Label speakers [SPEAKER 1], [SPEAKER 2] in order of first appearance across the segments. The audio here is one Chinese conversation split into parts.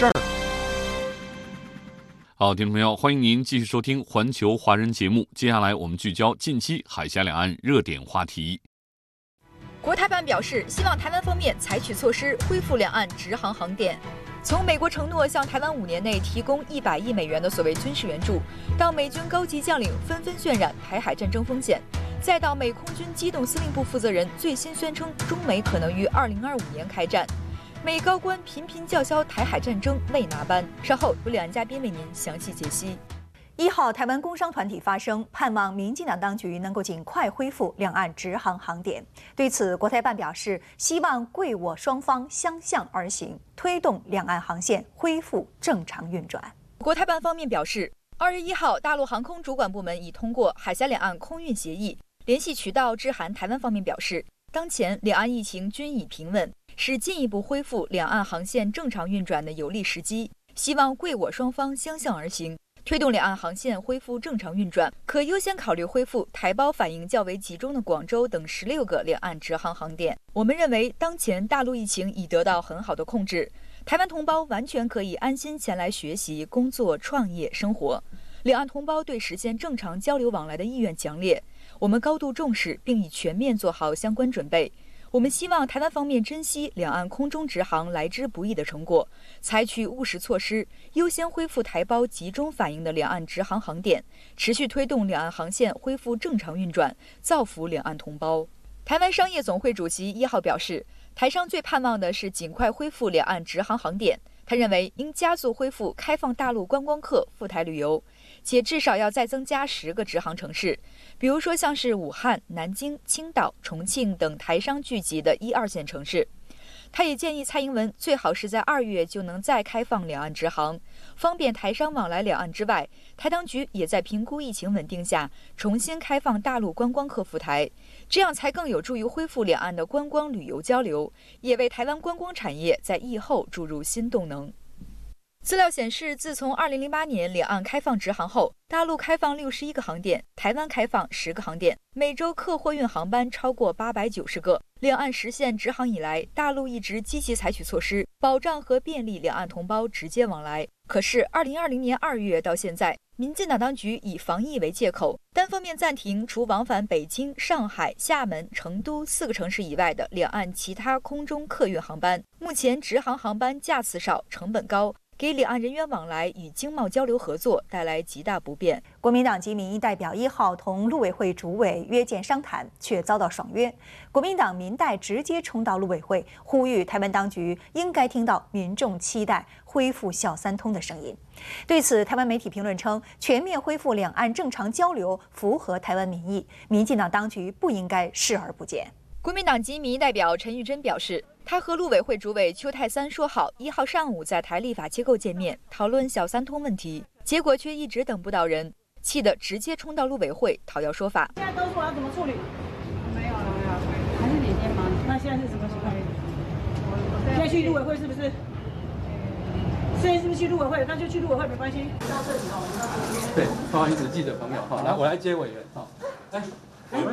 [SPEAKER 1] 自己的事儿。
[SPEAKER 2] 好，听众朋友，欢迎您继续收听《环球华人》节目。接下来，我们聚焦近期海峡两岸热点话题。
[SPEAKER 3] 国台办表示，希望台湾方面采取措施恢复两岸直航航点。从美国承诺向台湾五年内提供一百亿美元的所谓军事援助，到美军高级将领纷纷渲染台海战争风险，再到美空军机动司令部负责人最新宣称中美可能于二零二五年开战。美高官频频叫嚣台海战争未拿班，稍后有两岸嘉宾为您详细解析。
[SPEAKER 4] 一号，台湾工商团体发声，盼望民进党当局能够尽快恢复两岸直航航点。对此，国台办表示，希望贵我双方相向而行，推动两岸航线恢复正常运转。
[SPEAKER 3] 国台办方面表示，二月一号，大陆航空主管部门已通过海峡两岸空运协议，联系渠道致函台湾方面表示，当前两岸疫情均已平稳。是进一步恢复两岸航线正常运转的有利时机，希望贵我双方相向而行，推动两岸航线恢复正常运转，可优先考虑恢复台胞反应较为集中的广州等十六个两岸直航航点。我们认为，当前大陆疫情已得到很好的控制，台湾同胞完全可以安心前来学习、工作、创业、生活。两岸同胞对实现正常交流往来的意愿强烈，我们高度重视，并已全面做好相关准备。我们希望台湾方面珍惜两岸空中直航来之不易的成果，采取务实措施，优先恢复台胞集中反映的两岸直航航点，持续推动两岸航线恢复正常运转，造福两岸同胞。台湾商业总会主席一号表示，台商最盼望的是尽快恢复两岸直航航点。他认为应加速恢复开放大陆观光客赴台旅游，且至少要再增加十个直航城市。比如说，像是武汉、南京、青岛、重庆等台商聚集的一二线城市。他也建议蔡英文最好是在二月就能再开放两岸直航，方便台商往来两岸之外，台当局也在评估疫情稳定下重新开放大陆观光客赴台，这样才更有助于恢复两岸的观光旅游交流，也为台湾观光产业在疫后注入新动能。资料显示，自从2008年两岸开放直航后，大陆开放61个航点，台湾开放10个航点，每周客货运航班超过890个。两岸实现直航以来，大陆一直积极采取措施，保障和便利两岸同胞直接往来。可是，2020年2月到现在，民进党当局以防疫为借口，单方面暂停除往返北京、上海、厦门、成都四个城市以外的两岸其他空中客运航班。目前，直航航班架次少，成本高。给两岸人员往来与经贸交流合作带来极大不便。
[SPEAKER 4] 国民党籍民意代表一号同陆委会主委约见商谈，却遭到爽约。国民党民代直接冲到陆委会，呼吁台湾当局应该听到民众期待恢复小三通的声音。对此，台湾媒体评论称，全面恢复两岸正常交流符合台湾民意，民进党当局不应该视而不见。
[SPEAKER 3] 国民党籍民意代表陈玉珍表示。他和陆委会主委邱泰三说好一号上午在台立法机构见面，讨论小三通问题，结果却一直等不到人，气得直接冲到陆委会讨要说法。
[SPEAKER 5] 现在告诉我要怎么处理？没有了，没有，还是哪天吗？那现在是什么情况？现在去陆委会是不是？现在是不是去陆委会？那就去陆委会没关系。
[SPEAKER 6] 到这里哦对，不好意思，记者朋友，哈，来我来接委员，好，
[SPEAKER 5] 来，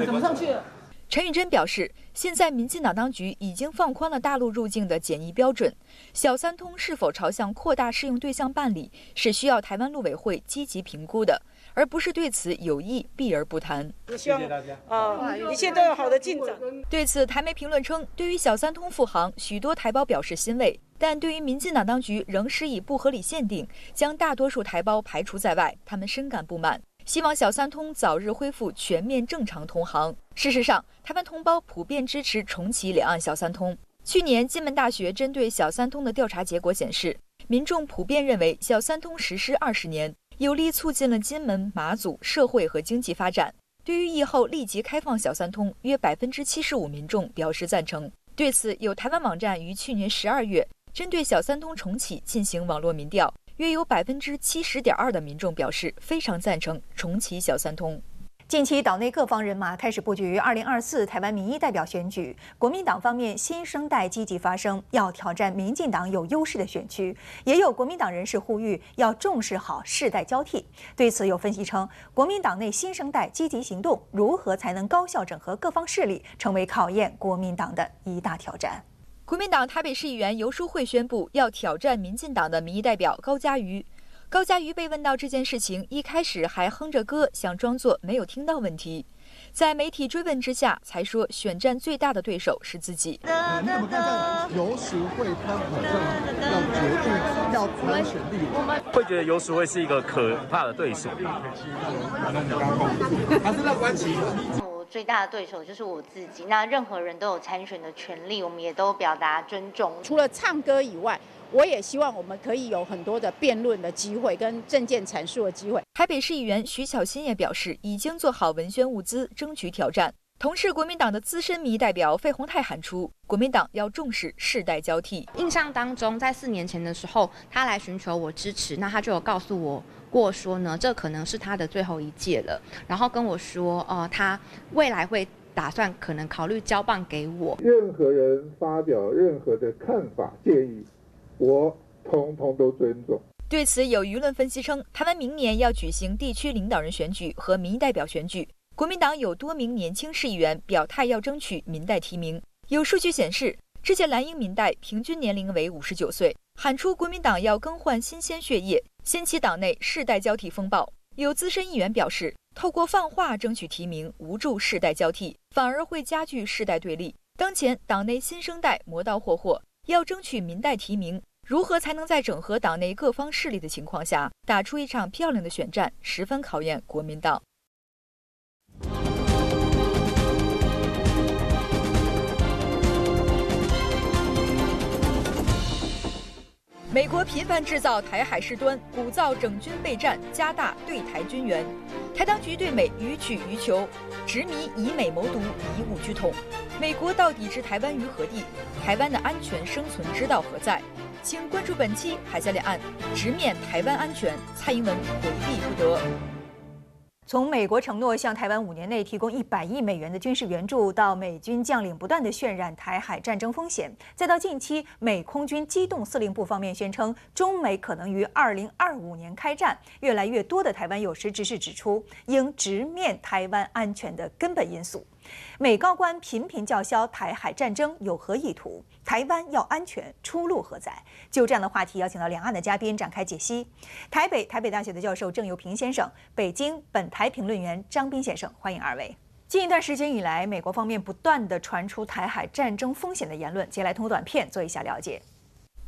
[SPEAKER 5] 怎么上去了？
[SPEAKER 3] 陈玉珍表示，现在民进党当局已经放宽了大陆入境的检疫标准，小三通是否朝向扩大适用对象办理，是需要台湾陆委会积极评估的，而不是对此有意避而不谈。
[SPEAKER 5] 谢谢大家啊，一切都有好的进展。
[SPEAKER 3] 对此，台媒评论称，对于小三通复航，许多台胞表示欣慰，但对于民进党当局仍施以不合理限定，将大多数台胞排除在外，他们深感不满。希望小三通早日恢复全面正常通航。事实上，台湾同胞普遍支持重启两岸小三通。去年，金门大学针对小三通的调查结果显示，民众普遍认为小三通实施二十年，有力促进了金门、马祖社会和经济发展。对于疫后立即开放小三通，约百分之七十五民众表示赞成。对此，有台湾网站于去年十二月。针对小三通重启进行网络民调，约有百分之七十点二的民众表示非常赞成重启小三通。
[SPEAKER 4] 近期岛内各方人马开始布局二零二四台湾民意代表选举，国民党方面新生代积极发声，要挑战民进党有优势的选区，也有国民党人士呼吁要重视好世代交替。对此，有分析称，国民党内新生代积极行动，如何才能高效整合各方势力，成为考验国民党的一大挑战。
[SPEAKER 3] 国民党台北市议员游淑慧宣布要挑战民进党的民意代表高嘉瑜。高嘉瑜被问到这件事情，一开始还哼着歌，想装作没有听到问题。在媒体追问之下，才说选战最大的对手是自己。
[SPEAKER 7] 你怎么看待游淑慧他好像要决定要参选立委？
[SPEAKER 8] 会觉得游淑慧是一个可怕的对手？
[SPEAKER 9] 我最大的对手就是我自己。那任何人都有参选的权利，我们也都表达尊重。
[SPEAKER 10] 除了唱歌以外。我也希望我们可以有很多的辩论的机会，跟政见阐述的机会。
[SPEAKER 3] 台北市议员徐巧芯也表示，已经做好文宣物资，争取挑战。同是国民党的资深民意代表费鸿泰喊出，国民党要重视世代交替。
[SPEAKER 11] 印象当中，在四年前的时候，他来寻求我支持，那他就有告诉我过说呢，这可能是他的最后一届了，然后跟我说，呃，他未来会打算可能考虑交棒给我。
[SPEAKER 12] 任何人发表任何的看法建议。我通通都尊重。
[SPEAKER 3] 对此，有舆论分析称，台湾明年要举行地区领导人选举和民意代表选举，国民党有多名年轻市议员表态要争取民代提名。有数据显示，这届蓝营民代平均年龄为五十九岁，喊出国民党要更换新鲜血液，掀起党内世代交替风暴。有资深议员表示，透过放话争取提名，无助世代交替，反而会加剧世代对立。当前党内新生代磨刀霍霍。要争取民代提名，如何才能在整合党内各方势力的情况下，打出一场漂亮的选战，十分考验国民党。美国频繁制造台海事端，鼓噪整军备战，加大对台军援。台当局对美予取予求，执迷以美谋独，以武拒统。美国到底置台湾于何地？台湾的安全生存之道何在？请关注本期海峡两岸，直面台湾安全，蔡英文回避不得。
[SPEAKER 4] 从美国承诺向台湾五年内提供一百亿美元的军事援助，到美军将领不断的渲染台海战争风险，再到近期美空军机动司令部方面宣称中美可能于二零二五年开战，越来越多的台湾有识之士指出，应直面台湾安全的根本因素。美高官频频叫嚣台海战争有何意图？台湾要安全，出路何在？就这样的话题，邀请到两岸的嘉宾展开解析。台北台北大学的教授郑友平先生，北京本台评论员张斌先生，欢迎二位。近一段时间以来，美国方面不断的传出台海战争风险的言论，接下来通过短片做一下了解。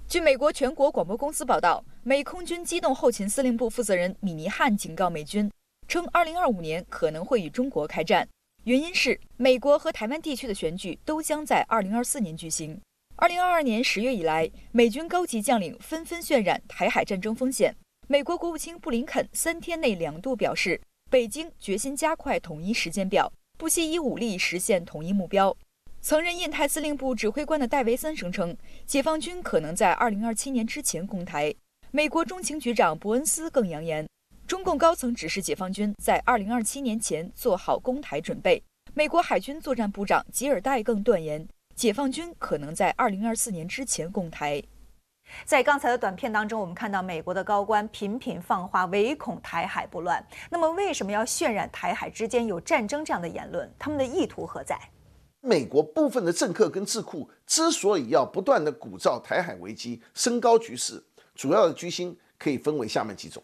[SPEAKER 3] 据美国全国广播公司报道，美空军机动后勤司令部负责人米尼汉警告美军，称2025年可能会与中国开战。原因是美国和台湾地区的选举都将在二零二四年举行。二零二二年十月以来，美军高级将领纷纷渲染台海战争风险。美国国务卿布林肯三天内两度表示，北京决心加快统一时间表，不惜以武力实现统一目标。曾任印太司令部指挥官的戴维森声称，解放军可能在二零二七年之前攻台。美国中情局长伯恩斯更扬言。中共高层指示解放军在二零二七年前做好攻台准备。美国海军作战部长吉尔戴更断言，解放军可能在二零二四年之前攻台。
[SPEAKER 4] 在刚才的短片当中，我们看到美国的高官频频放话，唯恐台海不乱。那么，为什么要渲染台海之间有战争这样的言论？他们的意图何在？
[SPEAKER 13] 美国部分的政客跟智库之所以要不断的鼓噪台海危机、升高局势，主要的居心可以分为下面几种。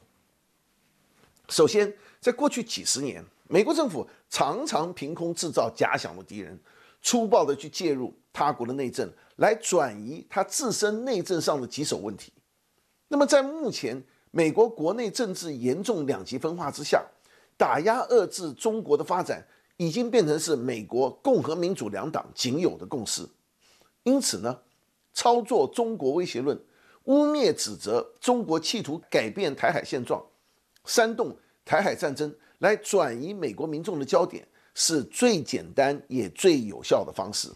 [SPEAKER 13] 首先，在过去几十年，美国政府常常凭空制造假想的敌人，粗暴地去介入他国的内政，来转移他自身内政上的棘手问题。那么，在目前美国国内政治严重两极分化之下，打压遏制中国的发展，已经变成是美国共和民主两党仅有的共识。因此呢，操作中国威胁论，污蔑指责中国企图改变台海现状。煽动台海战争来转移美国民众的焦点，是最简单也最有效的方式。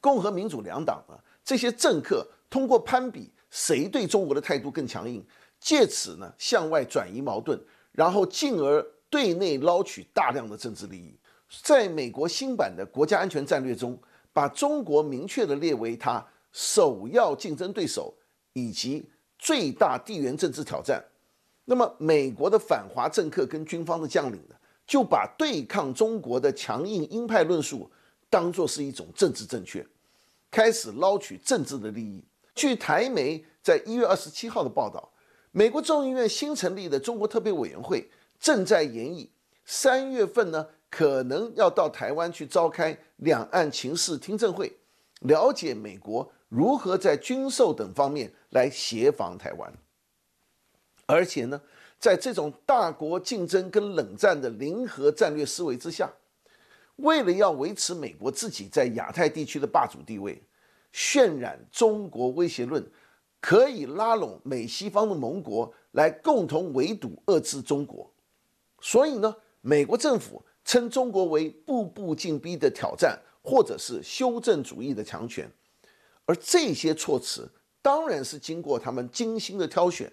[SPEAKER 13] 共和民主两党啊，这些政客通过攀比谁对中国的态度更强硬，借此呢向外转移矛盾，然后进而对内捞取大量的政治利益。在美国新版的国家安全战略中，把中国明确的列为它首要竞争对手以及最大地缘政治挑战。那么，美国的反华政客跟军方的将领呢，就把对抗中国的强硬鹰派论述当作是一种政治正确，开始捞取政治的利益。据台媒在一月二十七号的报道，美国众议院新成立的中国特别委员会正在研议三月份呢。可能要到台湾去召开两岸情势听证会，了解美国如何在军售等方面来协防台湾。而且呢，在这种大国竞争跟冷战的零和战略思维之下，为了要维持美国自己在亚太地区的霸主地位，渲染中国威胁论，可以拉拢美西方的盟国来共同围堵遏制中国。所以呢，美国政府。称中国为步步进逼的挑战，或者是修正主义的强权，而这些措辞当然是经过他们精心的挑选，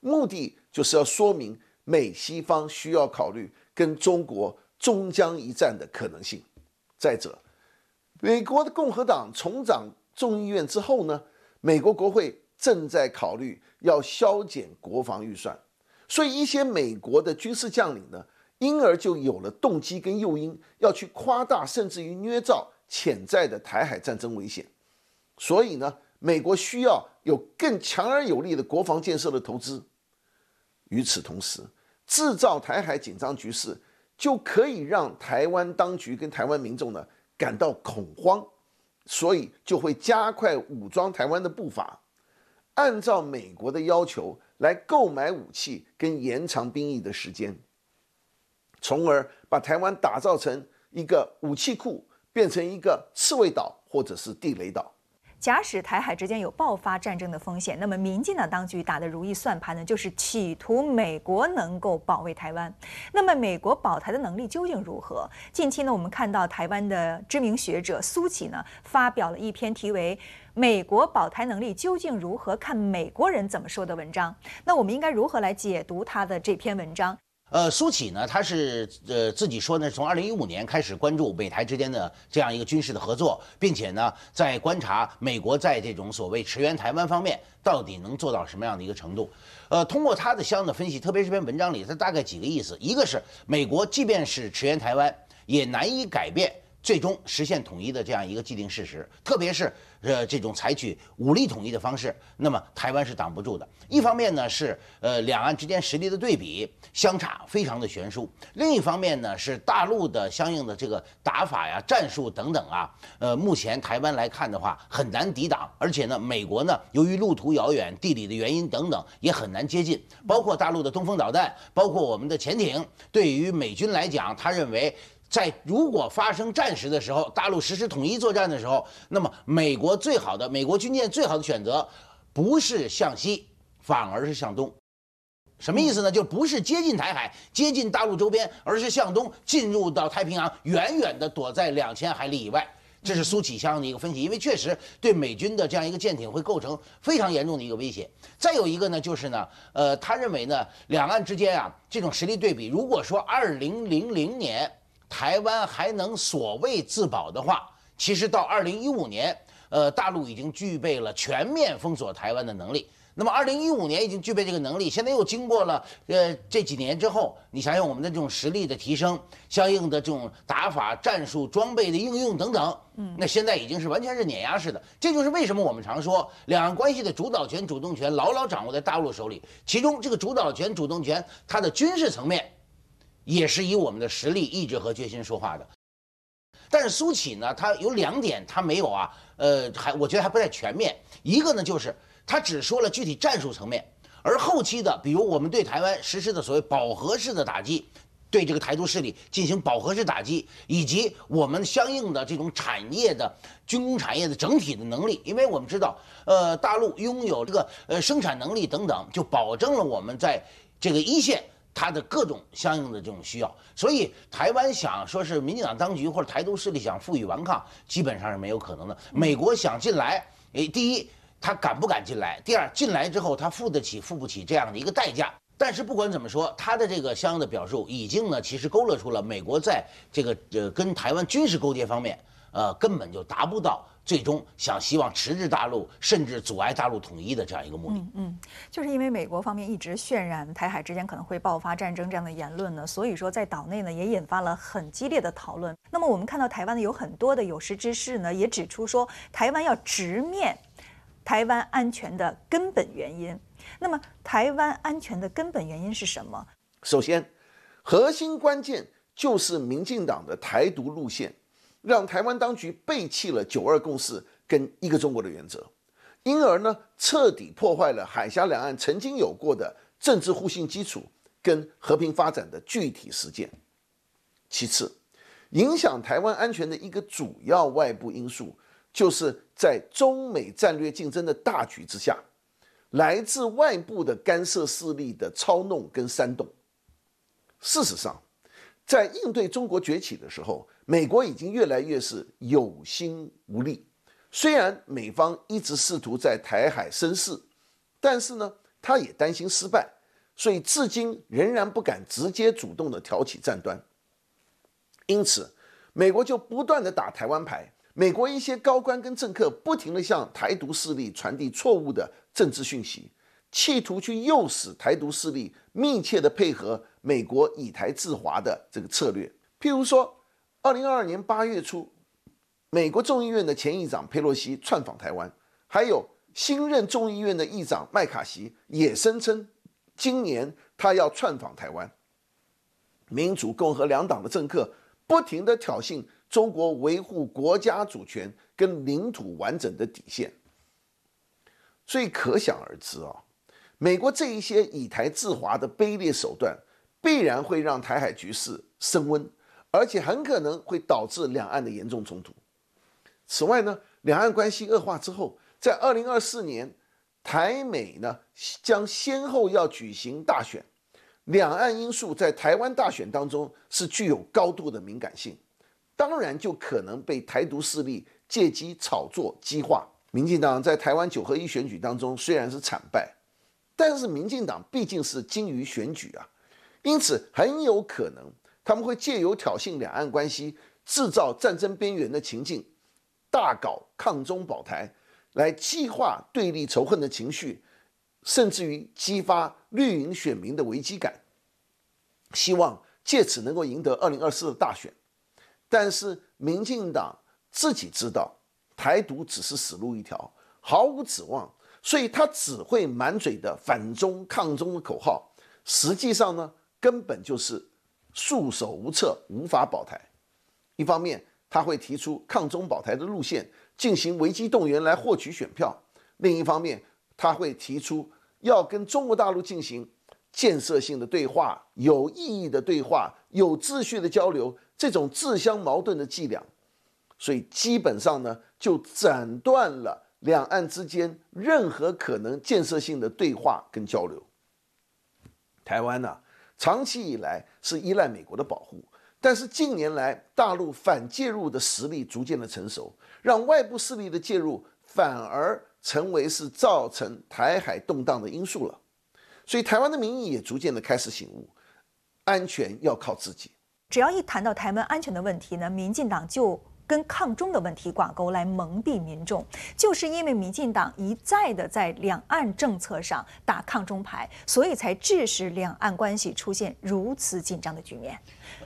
[SPEAKER 13] 目的就是要说明美西方需要考虑跟中国终将一战的可能性。再者，美国的共和党重掌众议院之后呢，美国国会正在考虑要削减国防预算，所以一些美国的军事将领呢。因而就有了动机跟诱因，要去夸大甚至于捏造潜在的台海战争危险。所以呢，美国需要有更强而有力的国防建设的投资。与此同时，制造台海紧张局势，就可以让台湾当局跟台湾民众呢感到恐慌，所以就会加快武装台湾的步伐，按照美国的要求来购买武器跟延长兵役的时间。从而把台湾打造成一个武器库，变成一个刺猬岛或者是地雷岛。
[SPEAKER 4] 假使台海之间有爆发战争的风险，那么民进党当局打的如意算盘呢，就是企图美国能够保卫台湾。那么美国保台的能力究竟如何？近期呢，我们看到台湾的知名学者苏启呢，发表了一篇题为《美国保台能力究竟如何？看美国人怎么说》的文章。那我们应该如何来解读他的这篇文章？
[SPEAKER 14] 呃，苏启呢，他是呃自己说呢，从二零一五年开始关注美台之间的这样一个军事的合作，并且呢，在观察美国在这种所谓驰援台湾方面到底能做到什么样的一个程度。呃，通过他的相应的分析，特别是这篇文章里，他大概几个意思：一个是美国即便是驰援台湾，也难以改变最终实现统一的这样一个既定事实，特别是。呃，这种采取武力统一的方式，那么台湾是挡不住的。一方面呢是呃两岸之间实力的对比相差非常的悬殊，另一方面呢是大陆的相应的这个打法呀、战术等等啊，呃目前台湾来看的话很难抵挡，而且呢美国呢由于路途遥远、地理的原因等等也很难接近，包括大陆的东风导弹，包括我们的潜艇，对于美军来讲，他认为。在如果发生战时的时候，大陆实施统一作战的时候，那么美国最好的美国军舰最好的选择，不是向西，反而是向东。什么意思呢？就不是接近台海、接近大陆周边，而是向东进入到太平洋，远远的躲在两千海里以外。这是苏启相的一个分析，因为确实对美军的这样一个舰艇会构成非常严重的一个威胁。再有一个呢，就是呢，呃，他认为呢，两岸之间啊这种实力对比，如果说二零零零年。台湾还能所谓自保的话，其实到二零一五年，呃，大陆已经具备了全面封锁台湾的能力。那么二零一五年已经具备这个能力，现在又经过了呃这几年之后，你想想我们的这种实力的提升，相应的这种打法、战术、装备的应用等等，嗯，那现在已经是完全是碾压式的。这就是为什么我们常说两岸关系的主导权、主动权牢牢掌握在大陆手里。其中这个主导权、主动权，它的军事层面。也是以我们的实力、意志和决心说话的，但是苏启呢，他有两点他没有啊，呃，还我觉得还不太全面。一个呢，就是他只说了具体战术层面，而后期的，比如我们对台湾实施的所谓饱和式的打击，对这个台独势力进行饱和式打击，以及我们相应的这种产业的军工产业的整体的能力，因为我们知道，呃，大陆拥有这个呃生产能力等等，就保证了我们在这个一线。它的各种相应的这种需要，所以台湾想说是民进党当局或者台独势力想负隅顽抗，基本上是没有可能的。美国想进来，诶，第一，他敢不敢进来？第二，进来之后他付得起付不起这样的一个代价？但是不管怎么说，他的这个相应的表述已经呢，其实勾勒出了美国在这个呃跟台湾军事勾结方面，呃根本就达不到最终想希望迟滞大陆甚至阻碍大陆统一的这样一个目的。
[SPEAKER 4] 嗯嗯，就是因为美国方面一直渲染台海之间可能会爆发战争这样的言论呢，所以说在岛内呢也引发了很激烈的讨论。那么我们看到台湾呢有很多的有识之士呢也指出说，台湾要直面台湾安全的根本原因。那么，台湾安全的根本原因是什么？
[SPEAKER 13] 首先，核心关键就是民进党的台独路线，让台湾当局背弃了九二共识跟一个中国的原则，因而呢，彻底破坏了海峡两岸曾经有过的政治互信基础跟和平发展的具体实践。其次，影响台湾安全的一个主要外部因素，就是在中美战略竞争的大局之下。来自外部的干涉势力的操弄跟煽动。事实上，在应对中国崛起的时候，美国已经越来越是有心无力。虽然美方一直试图在台海生事，但是呢，他也担心失败，所以至今仍然不敢直接主动的挑起战端。因此，美国就不断的打台湾牌。美国一些高官跟政客不停地向台独势力传递错误的政治讯息，企图去诱使台独势力密切地配合美国以台制华的这个策略。譬如说，二零二二年八月初，美国众议院的前议长佩洛西窜访台湾，还有新任众议院的议长麦卡锡也声称，今年他要窜访台湾。民主、共和两党的政客不停地挑衅。中国维护国家主权跟领土完整的底线，所以可想而知啊，美国这一些以台制华的卑劣手段，必然会让台海局势升温，而且很可能会导致两岸的严重冲突。此外呢，两岸关系恶化之后，在二零二四年，台美呢将先后要举行大选，两岸因素在台湾大选当中是具有高度的敏感性。当然就可能被台独势力借机炒作激化。民进党在台湾九合一选举当中虽然是惨败，但是民进党毕竟是精于选举啊，因此很有可能他们会借由挑衅两岸关系、制造战争边缘的情境，大搞抗中保台，来激化对立仇恨的情绪，甚至于激发绿营选民的危机感，希望借此能够赢得二零二四的大选。但是民进党自己知道台独只是死路一条，毫无指望，所以他只会满嘴的反中抗中的口号，实际上呢，根本就是束手无策，无法保台。一方面他会提出抗中保台的路线，进行危机动员来获取选票；另一方面他会提出要跟中国大陆进行建设性的对话、有意义的对话、有秩序的交流。这种自相矛盾的伎俩，所以基本上呢，就斩断了两岸之间任何可能建设性的对话跟交流。台湾呢，长期以来是依赖美国的保护，但是近年来大陆反介入的实力逐渐的成熟，让外部势力的介入反而成为是造成台海动荡的因素了。所以台湾的民意也逐渐的开始醒悟，安全要靠自己。
[SPEAKER 4] 只要一谈到台湾安全的问题呢，民进党就跟抗中的问题挂钩来蒙蔽民众。就是因为民进党一再的在两岸政策上打抗中牌，所以才致使两岸关系出现如此紧张的局面。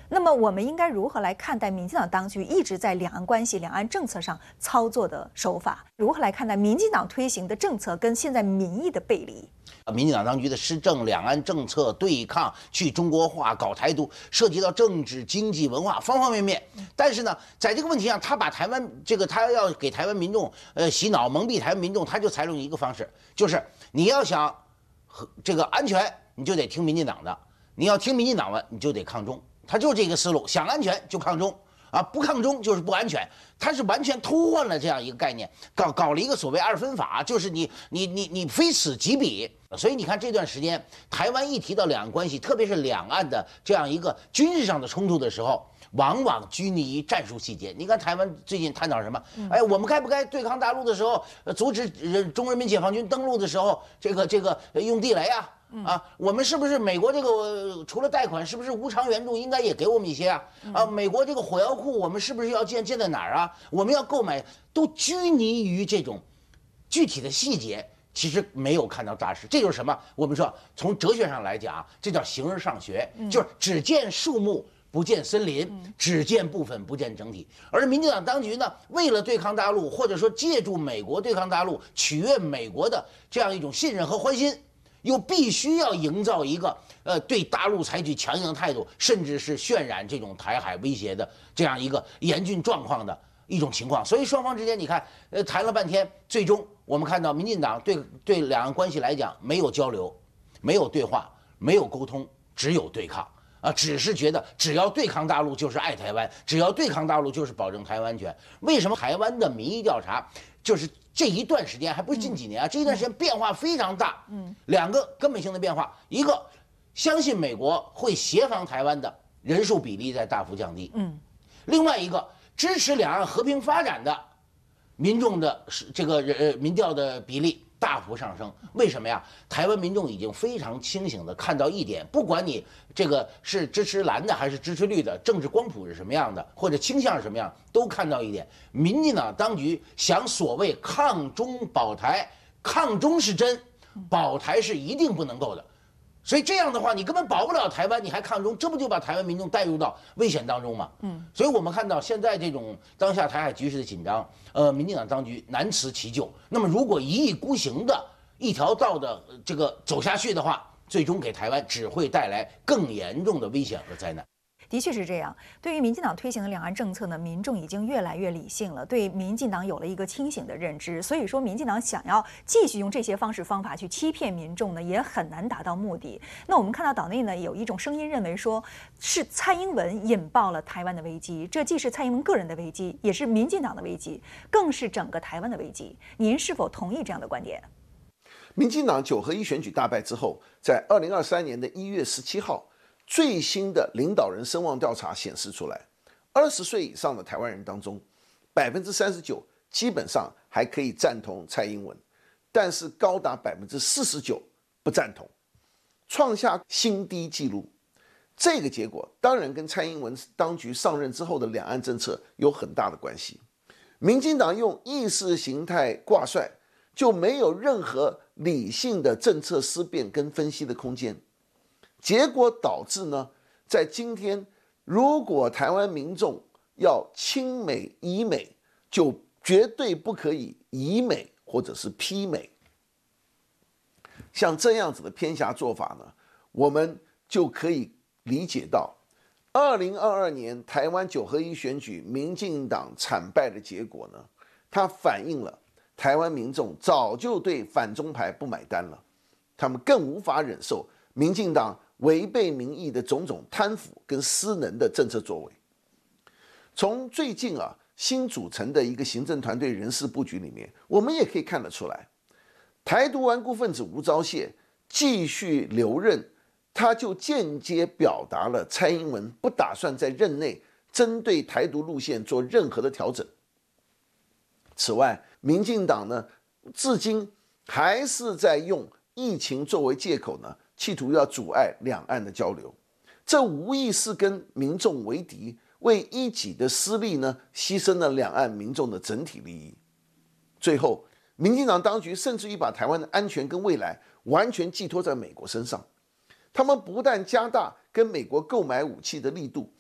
[SPEAKER 4] 那么，我们应该如何来看待民进党当局一直在两岸关系、两岸政策上操作的手法？如何来看待民进党推行的政策跟现在民意的背离？
[SPEAKER 14] 民进党当局的施政、两岸政策、对抗、去中国化、搞台独，涉及到政治、经济、文化方方面面。但是呢，在这个问题上，他把台湾这个，他要给台湾民众呃洗脑、蒙蔽台湾民众，他就采用一个方式，就是你要想和这个安全，你就得听民进党的；你要听民进党的，你就得抗中。他就这个思路，想安全就抗中。啊，不抗中就是不安全，它是完全偷换了这样一个概念，搞搞了一个所谓二分法，就是你你你你非此即彼。所以你看这段时间，台湾一提到两岸关系，特别是两岸的这样一个军事上的冲突的时候，往往拘泥于战术细节。你看台湾最近探讨什么？哎，我们该不该对抗大陆的时候，阻止中人民解放军登陆的时候，这个这个用地雷啊？啊，我们是不是美国这个除了贷款，是不是无偿援助应该也给我们一些啊？啊，美国这个火药库，我们是不是要建建在哪儿啊？我们要购买，都拘泥于这种具体的细节，其实没有看到大势。这就是什么？我们说从哲学上来讲，这叫形而上学，就是只见树木不见森林，只见部分不见整体。而民进党当局呢，为了对抗大陆，或者说借助美国对抗大陆，取悦美国的这样一种信任和欢心。又必须要营造一个呃对大陆采取强硬的态度，甚至是渲染这种台海威胁的这样一个严峻状况的一种情况。所以双方之间，你看，呃，谈了半天，最终我们看到民进党对对两岸关系来讲没有交流，没有对话，没有沟通，只有对抗啊！只是觉得只要对抗大陆就是爱台湾，只要对抗大陆就是保证台湾安全。为什么台湾的民意调查就是？这一段时间还不是近几年啊，这一段时间变化非常大。嗯，两个根本性的变化，一个相信美国会协防台湾的人数比例在大幅降低。嗯，另外一个支持两岸和平发展的民众的这个呃民调的比例。大幅上升，为什么呀？台湾民众已经非常清醒的看到一点，不管你这个是支持蓝的还是支持绿的，政治光谱是什么样的，或者倾向是什么样，都看到一点。民进党当局想所谓抗中保台，抗中是真，保台是一定不能够的。所以这样的话，你根本保不了台湾，你还抗中，这不就把台湾民众带入到危险当中吗？嗯，所以我们看到现在这种当下台海局势的紧张，呃，民进党当局难辞其咎。那么，如果一意孤行的一条道的这个走下去的话，最终给台湾只会带来更严重的危险和灾难。
[SPEAKER 4] 的确是这样。对于民进党推行的两岸政策呢，民众已经越来越理性了，对民进党有了一个清醒的认知。所以说，民进党想要继续用这些方式方法去欺骗民众呢，也很难达到目的。那我们看到岛内呢，有一种声音认为说，是蔡英文引爆了台湾的危机，这既是蔡英文个人的危机，也是民进党的危机，更是整个台湾的危机。您是否同意这样的观点？
[SPEAKER 13] 民进党九合一选举大败之后，在二零二三年的一月十七号。最新的领导人声望调查显示出来，二十岁以上的台湾人当中，百分之三十九基本上还可以赞同蔡英文，但是高达百分之四十九不赞同，创下新低纪录。这个结果当然跟蔡英文当局上任之后的两岸政策有很大的关系。民进党用意识形态挂帅，就没有任何理性的政策思辨跟分析的空间。结果导致呢，在今天，如果台湾民众要亲美以美，就绝对不可以以美或者是批美。像这样子的偏狭做法呢，我们就可以理解到，二零二二年台湾九合一选举民进党惨败的结果呢，它反映了台湾民众早就对反中牌不买单了，他们更无法忍受民进党。违背民意的种种贪腐跟失能的政策作为，从最近啊新组成的一个行政团队人事布局里面，我们也可以看得出来，台独顽固分子吴钊燮继续留任，他就间接表达了蔡英文不打算在任内针对台独路线做任何的调整。此外，民进党呢，至今还是在用疫情作为借口呢。企图要阻碍两岸的交流，这无疑是跟民众为敌，为一己的私利呢，牺牲了两岸民众的整体利益。最后，民进党当局甚至于把台湾的安全跟未来完全寄托在美国身上。他们不但加大跟美国购买武器的力度，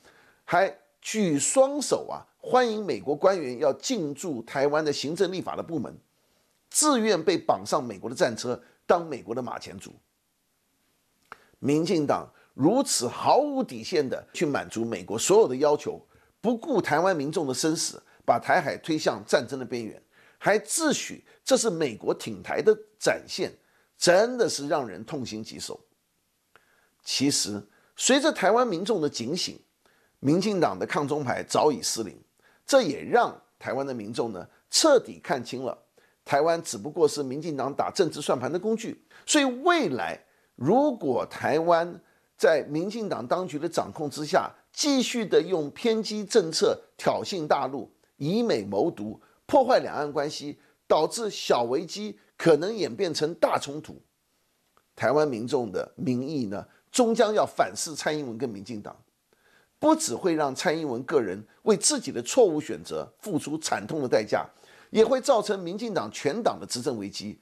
[SPEAKER 13] 还举双手啊，欢迎美国官员要进驻台湾的行政立法的部门，自愿被绑上美国的战车，当美国的马前卒。民进党如此毫无底线的去满足美国所有的要求，不顾台湾民众的生死，把台海推向战争的边缘，还自诩这是美国挺台的展现，真的是让人痛心疾首。其实，随着台湾民众的警醒，民进党的抗中牌早已失灵，这也让台湾的民众呢彻底看清了，台湾只不过是民进党打政治算盘的工具，所以未来。如果台湾在民进党当局的掌控之下继续的用偏激政策挑衅大陆，以美谋独，破坏两岸关系，导致小危机可能演变成大冲突。台湾民众的民意呢，终将要反噬蔡英文跟民进党，不只会让蔡英文个人为自己的错误选择付出惨痛的代价，也会造成民进党全党的执政危机，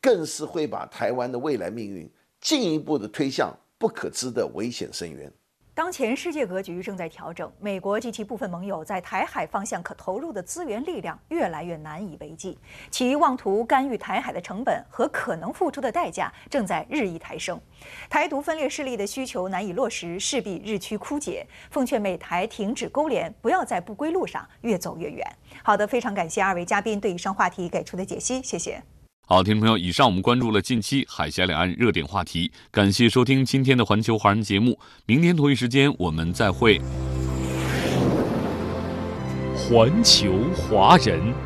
[SPEAKER 13] 更是会把台湾的未来命运进一步的推向不可知的危险深渊。
[SPEAKER 4] 当前世界格局正在调整，美国及其部分盟友在台海方向可投入的资源力量越来越难以为继，其妄图干预台海的成本和可能付出的代价正在日益抬升。台独分裂势力的需求难以落实，势必日趋枯竭。奉劝美台停止勾连，不要在不归路上越走越远。好的，非常感谢二位嘉宾对以上话题给出的解析，谢谢。
[SPEAKER 2] 好，听众朋友，以上我们关注了近期海峡两岸热点话题，感谢收听今天的环球华人节目，明天同一时间我们再会。
[SPEAKER 15] 环球华人。